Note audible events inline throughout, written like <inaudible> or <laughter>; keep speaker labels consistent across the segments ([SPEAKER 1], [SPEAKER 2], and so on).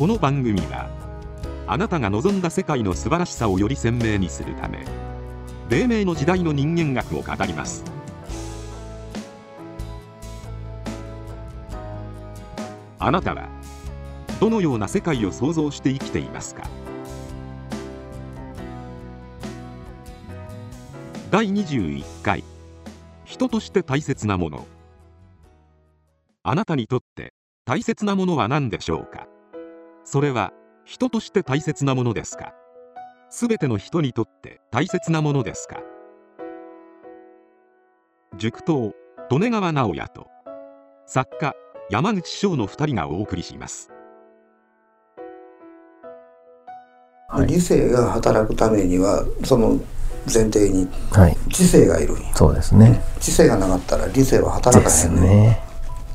[SPEAKER 1] この番組はあなたが望んだ世界の素晴らしさをより鮮明にするため黎明の時代の人間学を語ります。あなたはどのような世界を想像して生きていますか？第21回人として大切なもの。あなたにとって大切なものは何でしょうか？それは人として大切なものですか？すべての人にとって大切なものですか？塾頭利根川直也と作家山口翔の2人がお送りします。
[SPEAKER 2] はい、理性が働くためにはその前提に知性がいるん
[SPEAKER 3] や、そうですね。
[SPEAKER 2] 知性がなかったら理性は働かへんね
[SPEAKER 3] ね、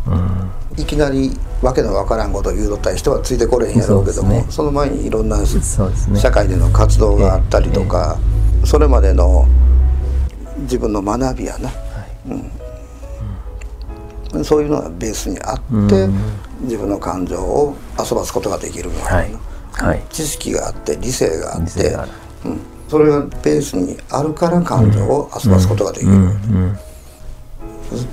[SPEAKER 2] うん、いきなりわけのわからんことを言うとった人はついてこれへんやろうけどもそ,、ね、その前にいろんな、ね、社会での活動があったりとか、ええ、それまでの自分の学びやな、はい。うん、そういうのがベースにあって、うん、自分の感情を遊ばすことができるみたいな、はい、知識があって理性があってうん、それがベースにあるから感情を遊ばすことができる。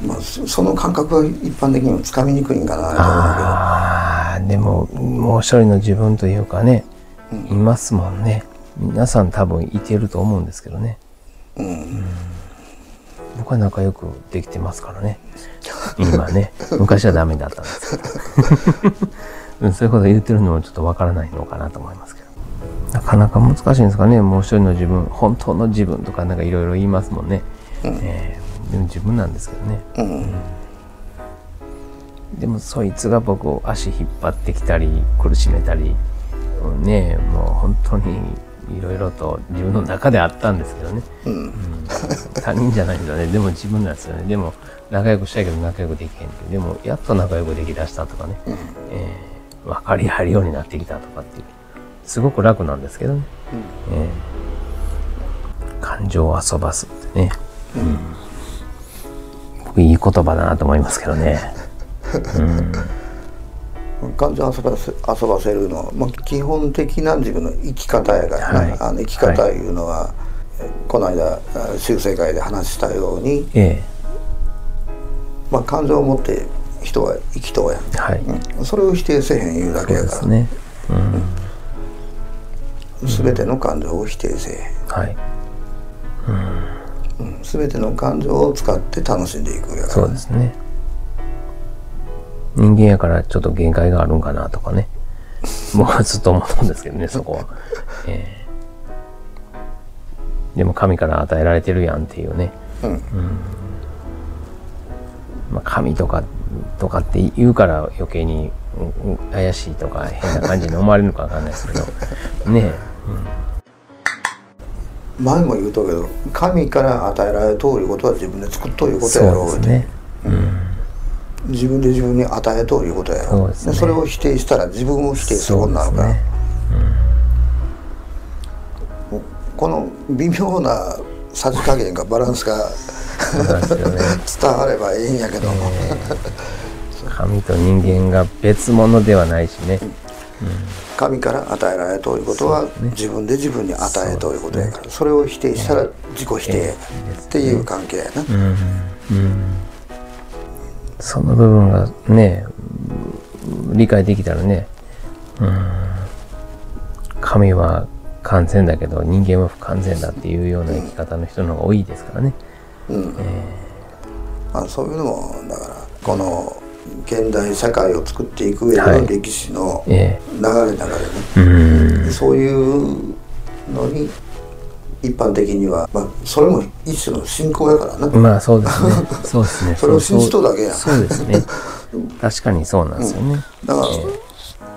[SPEAKER 2] まあ、その感覚は一般的にもつかみにくいんかなと思うけど。あ
[SPEAKER 3] でももう一人の自分というかね、うん、いますもんね。皆さん多分いてると思うんですけどね、うん、うん、僕は仲良くできてますからね。今ね。昔はダメだったんですけど。そういうこと言ってるのもちょっとわからないのかなと思いますけど。なかなか難しいんですかね。もう一人の自分本当の自分とかなんかいろいろ言いますもんね、うん、えー、でも自分なんですけどね、うん、でもそいつが僕を足引っ張ってきたり苦しめたりねもう本当にいろいろと自分の中であったんですけどね、うん、他人じゃないんだね。でも自分なんですよね。でも仲良くしたいけど仲良くできへんでもやっと仲良くできだしたとかね、うん、えー、分かり合えるようになってきたとかっていう。すごく楽なんですけどね、うん、えー、感情を遊ばすってね、うん、僕いい言葉だなと思いますけどね、
[SPEAKER 2] うん、感情を遊ばせ遊ばせるのは、まあ、基本的な自分の生き方やからね、はい、あの生き方いうのは、はい、この間修正会で話したように、ええ。まあ、感情を持って人は生きとうやん、はい。うん、それを否定せへん言うだけやから。ね。うん。全ての感情を否定せえはい。うん、全ての感情を使って楽しんでいくやから、ね、
[SPEAKER 3] そうですね。人間やからちょっと限界があるんかなとかね。<laughs> 僕はずっと思うんですけどねそこは、えー、でも神から与えられてるやんっていうね、うん、うん、まあ、神とかとかって言うから余計に怪しいとか変な感じに思われるのかわかんないですけど。<laughs> ねえ
[SPEAKER 2] 前も言うとけど神から与えられるということは自分で作っということやろうね、うん、自分で自分に与えということやろう。そ,、ね、それを否定したら自分を否定することになるか。ら、ね。うん、この微妙なさじ加減がバランスが、ね、<laughs> 伝わればいいんやけど。も、え。
[SPEAKER 3] ー、神と人間が別物ではないしね、
[SPEAKER 2] うん神から与えられということは、自分で自分に与えということやからそれを否定したら自己否定っていう関係やな、
[SPEAKER 3] その部分がね理解できたらね、うん、神は完全だけど人間は不完全だっていうような生き方の人の方が多いですからね、うん。え
[SPEAKER 2] ー、まあ、そういうのもだからこの現代社会を作っていく上での歴史の流れの中でね、はい、そういうのに一般的には、まあ、それも一種の信仰やからな。
[SPEAKER 3] まあそうですね。<laughs> そうですね。
[SPEAKER 2] それを信じとだけや。
[SPEAKER 3] そうですね。<laughs> 確かにそうなんですよね、
[SPEAKER 2] うん、だから、えー、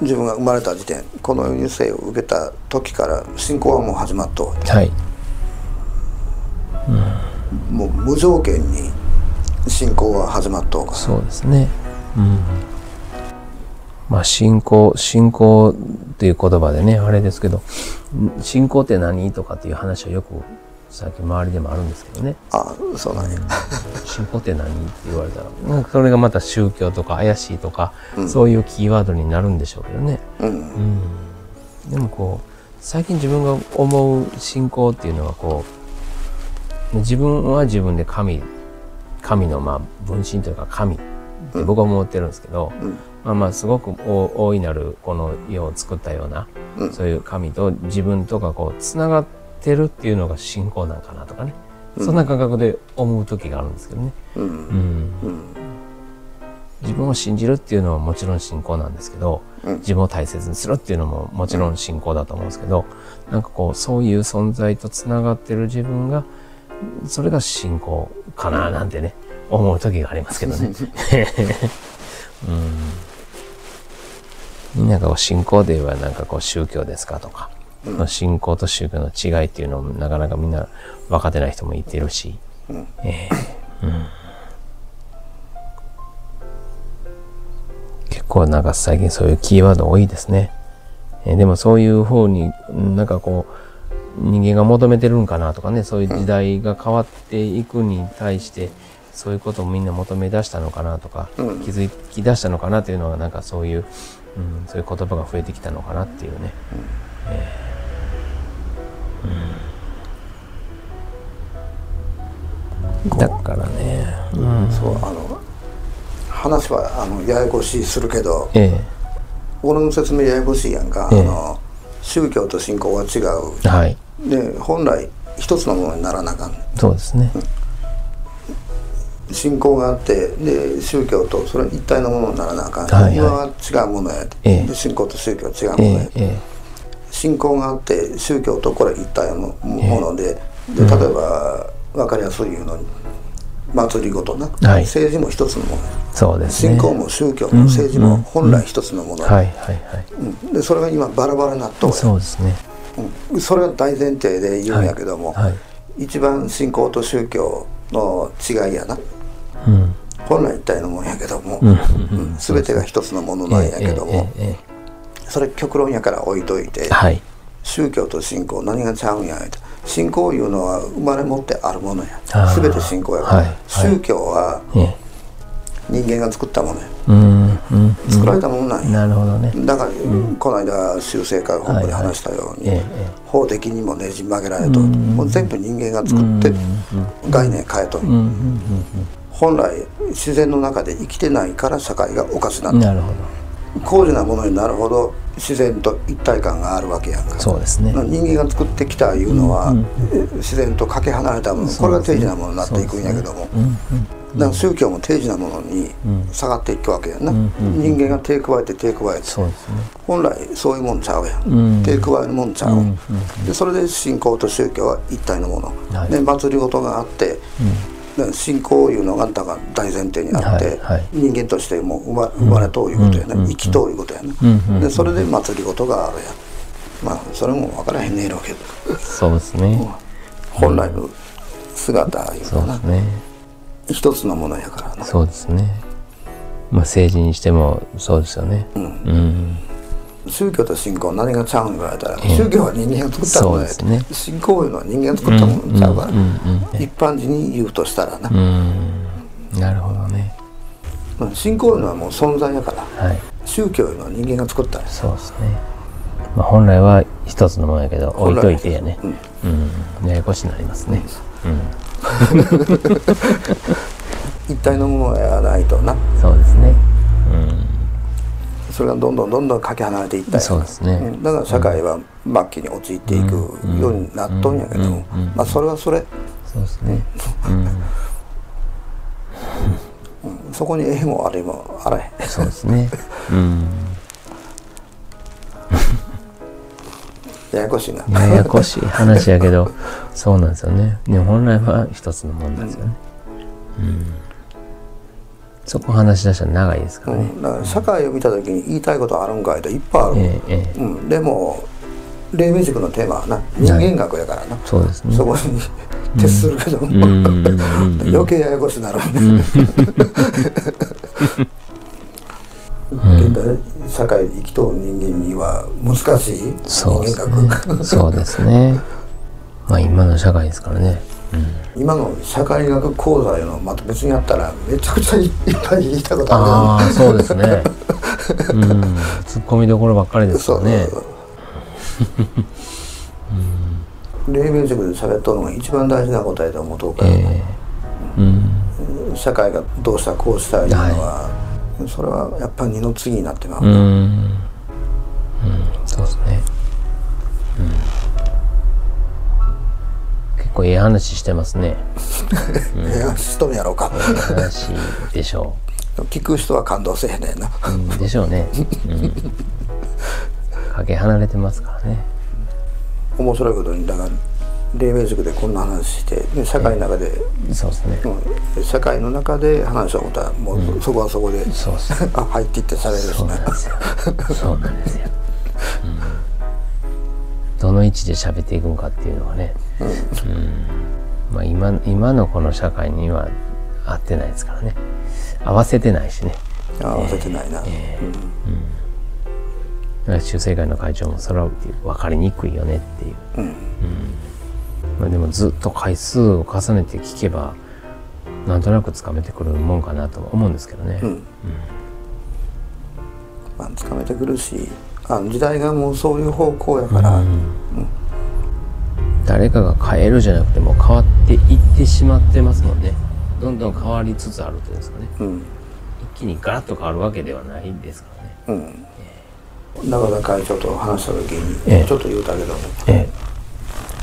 [SPEAKER 2] 自分が生まれた時点この世に生を受けた時から信仰はもう始まっとはい、うん、もう無条件に信仰は始まっとうから。
[SPEAKER 3] そうですねうん、まあ信仰信仰っていう言葉でねあれですけど信仰って何とかっていう話をよく最近周りでもあるんですけどね。
[SPEAKER 2] あそうなんや、
[SPEAKER 3] 信仰って何って言われたらそれがまた宗教とか怪しいとか、うん、そういうキーワードになるんでしょうけどね、うん、うん、でもこう最近自分が思う信仰っていうのはこう自分は自分で神神のまあ分身というか神って僕は思ってるんですけど、うん、まあまあすごく大いなるこの世を作ったような、そういう神と自分とかこうつながっててるっていうのが信仰なんかなとかね、うん、そんな感覚で思う時があるんですけどね。うん、うん。自分を信じるっていうのはもちろん信仰なんですけど、自分を大切にするっていうのももちろん信仰だと思うんですけど、なんかこうそういう存在とつながってる自分がそれが信仰かななんてね思う時がありますけどね。<laughs> うん、みんなが信仰で言えばなんかこう宗教ですかとか、うん、信仰と宗教の違いっていうのもなかなかみんな分かってない人もいてるし、うん。えーうん、結構なんか最近そういうキーワード多いですね、えー、でもそういう方になんかこう人間が求めてるんかなとかねそういう時代が変わっていくに対してそういうことをみんな求め出したのかなとか、気づき出したのかなというのがなんかそういう、うん、そういう言葉が増えてきたのかなっていうね、えーだからね、
[SPEAKER 2] うん、そうあの話はあのややこしいするけど、ええ、俺の説明ややこしいやんか、ええ、あの宗教と信仰は違う、はい、で本来一つのものにならなあかん。
[SPEAKER 3] そうですね、
[SPEAKER 2] うん、信仰があってで宗教とそれ一体のものにならなあかん、はいはい、今は違うものやで,、で信仰と宗教は違うものやで、信仰があって宗教とこれ一体のもので,、で例えば分かりやすいのに祭りごとな、はい、政治も一つのもの
[SPEAKER 3] そうです、
[SPEAKER 2] ね、信仰も宗教も政治も本来一つのもの、でそれが今バラバラになっと
[SPEAKER 3] そうですね、
[SPEAKER 2] うん、それが大前提で言うんやけども、はい。はい、一番信仰と宗教の違いやな、うん、本来一体のもんやけども、全てが一つのものなんやけども、それ極論やから置いといて、はい、宗教と信仰何がちゃうんやって信仰いうのは生まれ持ってあるものや。全て信仰やから、はい、宗教は人間が作ったものや、うん。作られたものなん
[SPEAKER 3] や。
[SPEAKER 2] だから、この間修正会本部で話したように、法的にもねじ曲げられと、もう全部人間が作って概念変えとる、本来自然の中で生きてないから社会がおかしななるほど。高次なものになるほど自然と一体感があるわけやんか。
[SPEAKER 3] そうですね。
[SPEAKER 2] 人間が作ってきたいうのは、うんうん、自然とかけ離れたもの、これが定時なものになっていくんやけども、だから宗教も定時なものに下がっていくわけやな、人間が手加えて手加えて、ね、本来そういうもんちゃうやん、うん、手加えるもんちゃう、でそれで信仰と宗教は一体のもの、はい、で祭りごとがあって、信仰いうのがだから大前提にあって、はいはい、人間としても生ま生まれとういうことやね、うん、生きとういうことやね、うん、でそれで祭りごとがあるやまあそれも分からへんねえろうけど。
[SPEAKER 3] そうですね。
[SPEAKER 2] 本来の姿いうかな、ね、一つのものやからな。
[SPEAKER 3] そうですね。まあ政治にしてもそうですよね。うん、うん
[SPEAKER 2] 宗教と信仰何がちゃうん言われたら、宗教は人間が作ったものや、ね、信仰いうのは人間が作ったものちゃうから、一般人に言うとしたらな、
[SPEAKER 3] なるほどね。
[SPEAKER 2] 信仰いうのはもう存在やから、はい、宗教いうのは人間が作った
[SPEAKER 3] そうですね、まあ、本来は一つのものやけど置いといてやね。うん、うん、ややこしになりますね、うん、<laughs>
[SPEAKER 2] 一体のものやないとな。
[SPEAKER 3] そうですね。うん
[SPEAKER 2] それがどんどんどんどんかけ離れていった
[SPEAKER 3] そうですね、
[SPEAKER 2] だから社会は末期に陥っていくようになっとんやけども、まあそれはそれ。
[SPEAKER 3] そうですね、
[SPEAKER 2] うん、そこにええも悪いもあらへ
[SPEAKER 3] ん。そうですね。うん。<laughs>
[SPEAKER 2] ややこしいな。
[SPEAKER 3] ややこしい話やけどそうなんですよね。で本来は一つのもんですよね。うんそこ話し出したら長いですからね、うん、
[SPEAKER 2] だから社会を見た時に言いたいことあるんかいといっぱいある、ええうん、でも黎明塾のテーマはな。人間学やからな、
[SPEAKER 3] そうですね。
[SPEAKER 2] そこに徹するけども、余計ややこしになるん。で現代社会で生きとる人間には難しい。人間学
[SPEAKER 3] そうですね。まあ今の社会ですからね、
[SPEAKER 2] うん、今の社会学講座のまた別にやったらめちゃくちゃいっぱい言いたことある
[SPEAKER 3] ああそうですね。<laughs> うん。ツッコミどころばっかりですよね。
[SPEAKER 2] 黎明塾で喋っとるのが一番大事な答えだと思うとから、えー、うん、社会がどうしたこうしたいうのは、はい、それはやっぱり二の次になってまううん、うん、
[SPEAKER 3] そうですね、構ええ話してますね。
[SPEAKER 2] ええ話しとるやろうか。
[SPEAKER 3] ええ話でしょ
[SPEAKER 2] う。聞く人は感動せえへんねんな、
[SPEAKER 3] うん、でしょうね、うん、かけ離れてますからね。
[SPEAKER 2] 面白いことにだから黎明塾でこんな話してで社会の中で、
[SPEAKER 3] そうですね、
[SPEAKER 2] うん、社会の中で話をことはもう、そこはそこで、そう <laughs> あ入っていってされるし
[SPEAKER 3] そうなんですよ。そうなんですよ、うん、どの位置で喋っていくんかっていうのはね、うん。まあ今、今のこの社会には合ってないですからね。合わせてないしね。
[SPEAKER 2] 合わせてないな、えー、うん。
[SPEAKER 3] 修正会の会長もそれは分かりにくいよねっていう、うん、うん、まあ、でもずっと回数を重ねて聞けばなんとなくつかめてくるもんかなと思うんですけどね。うん。うん。
[SPEAKER 2] まあ、つかめてくるしあの時代がもうそういう方向やから、
[SPEAKER 3] 誰かが変えるじゃなくても変わっていってしまってますもんね。どんどん変わりつつあるというんですかね、一気にガラッと変わるわけではないですからね。
[SPEAKER 2] 中田会長と話した時にちょっと言うたけどね、え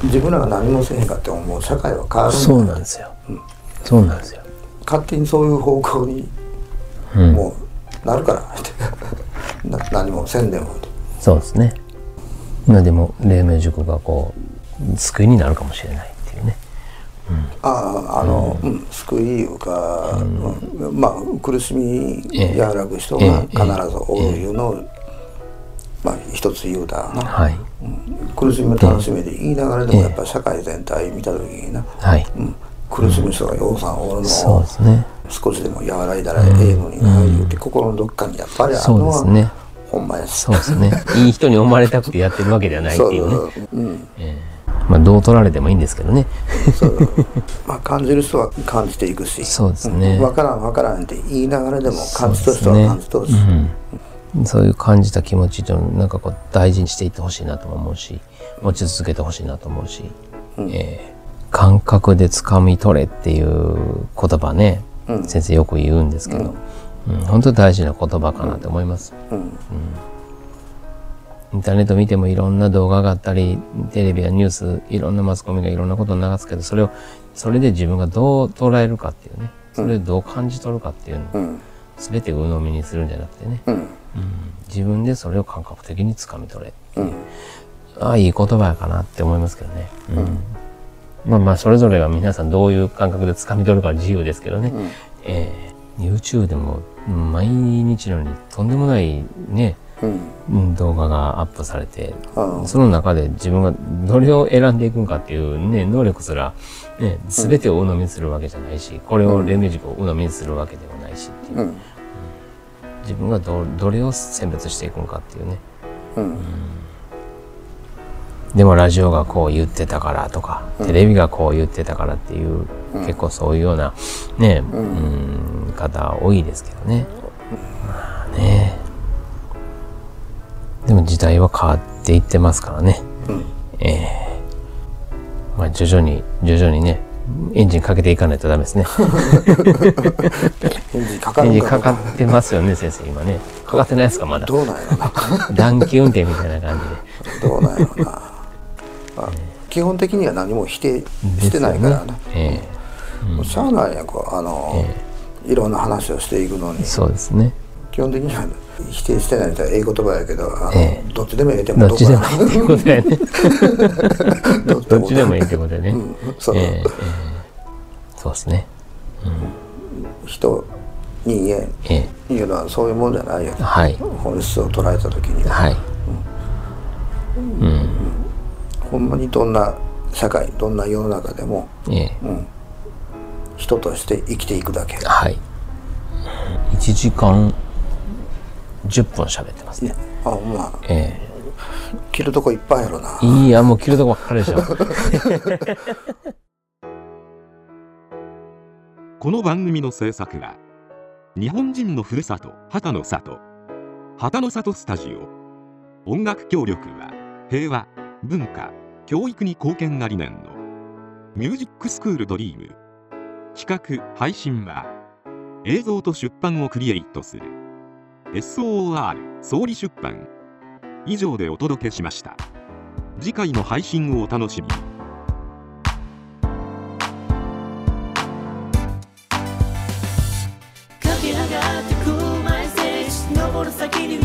[SPEAKER 2] え、自分らが何もせへんかってもう社会は変わる
[SPEAKER 3] そうなんですよ、うん、そうなんですよ。
[SPEAKER 2] 勝手にそういう方向にもうなるから。<laughs> な何もせんでも
[SPEAKER 3] そうですね。今でも黎明塾がこう救いになるかもしれないっていうね、
[SPEAKER 2] うん、あああの、うん、救いいうか、うん、まあ苦しみ和らぐ人が必ずおるいうのを、まあ、一つ言うた。な、はい。うん、苦しみ楽しみで言いながらでもやっぱ社会全体見た時にな、はい。うん、苦しむ人がようさんおるのを、ね、少しでも和らいだらええのにな、うん、言うて心のどっかにやっぱりあるのは、ね、ほんまや
[SPEAKER 3] そうですね。いい人に思われたくてやってるわけではないっていうね。うん。えー、まあどう取られてもいいんですけどね。そう
[SPEAKER 2] まあ感じる人は感じていくし。
[SPEAKER 3] そうですね、
[SPEAKER 2] 分からん分からんって言いながらでも感じとる人は感じとるし、
[SPEAKER 3] そういう感じた気持ちとなんかこう大事にしていってほしいなと思うし持ち続けてほしいなと思うし、うん、えー、感覚で掴み取れっていう言葉ね、うん、先生よく言うんですけど、うん、うん、本当に大事な言葉かなと思います、うん。インターネット見てもいろんな動画があったりテレビやニュースいろんなマスコミがいろんなことを流すけどそれをそれで自分がどう捉えるかっていうね。それでどう感じ取るかっていうの。を全て鵜呑みにするんじゃなくてね、うん、自分でそれを感覚的につかみ取れ、う。ん、ああいい言葉やかなって思いますけどね、うん、まあまあそれぞれは皆さんどういう感覚でつかみ取るか自由ですけどね、うん、えー、YouTube でも毎日のようにとんでもないね、うん、動画がアップされて、その中で自分がどれを選んでいくんかっていうね能力すら、ね、全てを鵜呑みにするわけじゃないしこれをレミュージックを鵜呑みにするわけではないしっていう。自分がどどれを選別していくのかっていうね、うん、うん、でもラジオがこう言ってたからとか、うん、テレビがこう言ってたからっていう、うん、結構そういうようなね、うん方多いですけどね、まあねでも時代は変わっていってますからね、ええー、まあ徐々に徐々にねエンジンかけていかないとダメですね。<laughs>
[SPEAKER 2] エンジンかかエ
[SPEAKER 3] ンジンかかってますよね、先生、今ね。かかってないですか、まだ。
[SPEAKER 2] どうなんやろな。
[SPEAKER 3] 暖気運転みたいな感
[SPEAKER 2] じで。どうなんやろな。あ基本的には何も否定してないからね。ええー、しゃあないやんこうあの、えー、いろんな話をしていくのに。
[SPEAKER 3] そうですね。
[SPEAKER 2] 基本的には否定してないみたいなええ言葉やけど、あの、えー、どっちでもええってこ
[SPEAKER 3] とどっちでもいいってことやね。<laughs> どっちでもいいってことやね。うん、そう。えーそうですね、
[SPEAKER 2] うん、人人間いうのはそういうもんじゃないよ、はい、本質を捉えた時には、はい。うん。うん、ほんまにどんな社会どんな世の中でも、え。うん、人として生きていくだけ
[SPEAKER 3] はい1時間10分喋ってますね
[SPEAKER 2] あまあ、ええ着るとこいっぱいやろな。
[SPEAKER 3] いや、もう着るとこばっかりでしょ。<laughs>
[SPEAKER 1] この番組の制作は、日本人のふるさと、旗の里、旗の里スタジオ。音楽協力は、平和、文化、教育に貢献が理念の、ミュージックスクールドリーム。企画、配信は、映像と出版をクリエイトする、SOR 総理出版。以上でお届けしました。次回の配信をお楽しみに。駆け上がってくマイステージ登る先に